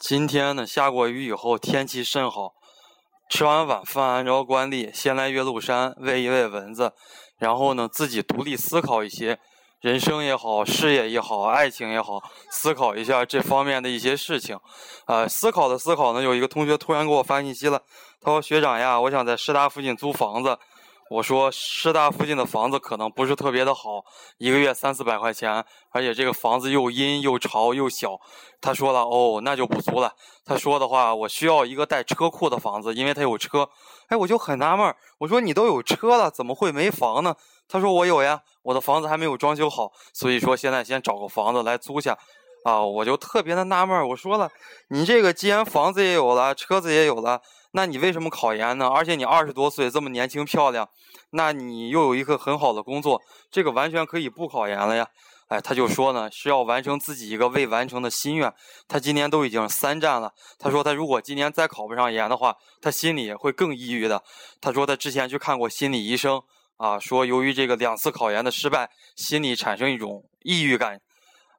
今天呢，下过雨以后，天气甚好。吃完晚饭，按照惯例，先来岳麓山喂一喂蚊子，然后呢，自己独立思考一些人生也好，事业也好，爱情也好，思考一下这方面的一些事情。啊，思考的思考呢，有一个同学突然给我发信息了，他说：“学长呀，我想在师大附近租房子。”我说师大附近的房子可能不是特别的好，一个月三四百块钱，而且这个房子又阴又潮又小。他说了，哦，那就不租了。他说的话，我需要一个带车库的房子，因为他有车。哎，我就很纳闷，我说你都有车了，怎么会没房呢？他说我有呀，我的房子还没有装修好，所以说现在先找个房子来租下。啊，我就特别的纳闷，我说了，你这个既然房子也有了，车子也有了。那你为什么考研呢？而且你二十多岁这么年轻漂亮，那你又有一个很好的工作，这个完全可以不考研了呀！哎，他就说呢是要完成自己一个未完成的心愿。他今年都已经三战了，他说他如果今年再考不上研的话，他心里会更抑郁的。他说他之前去看过心理医生啊，说由于这个两次考研的失败，心里产生一种抑郁感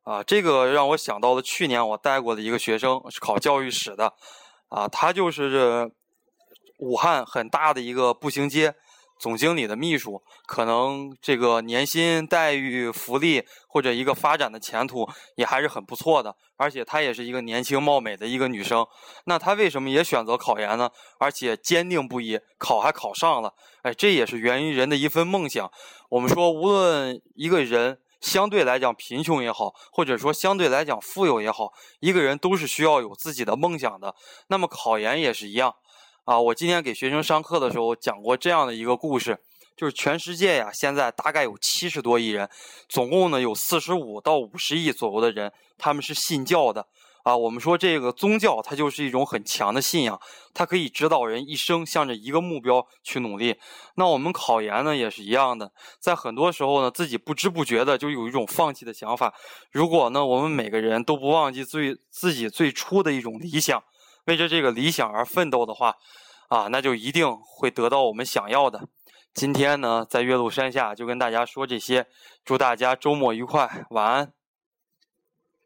啊。这个让我想到了去年我带过的一个学生是考教育史的啊，他就是这。武汉很大的一个步行街，总经理的秘书，可能这个年薪待遇、福利或者一个发展的前途也还是很不错的。而且她也是一个年轻貌美的一个女生。那她为什么也选择考研呢？而且坚定不移，考还考上了。哎，这也是源于人的一份梦想。我们说，无论一个人相对来讲贫穷也好，或者说相对来讲富有也好，一个人都是需要有自己的梦想的。那么考研也是一样。啊，我今天给学生上课的时候讲过这样的一个故事，就是全世界呀，现在大概有七十多亿人，总共呢有四十五到五十亿左右的人，他们是信教的。啊，我们说这个宗教它就是一种很强的信仰，它可以指导人一生向着一个目标去努力。那我们考研呢也是一样的，在很多时候呢，自己不知不觉的就有一种放弃的想法。如果呢，我们每个人都不忘记最自己最初的一种理想。为着这个理想而奋斗的话，啊，那就一定会得到我们想要的。今天呢，在岳麓山下就跟大家说这些，祝大家周末愉快，晚安。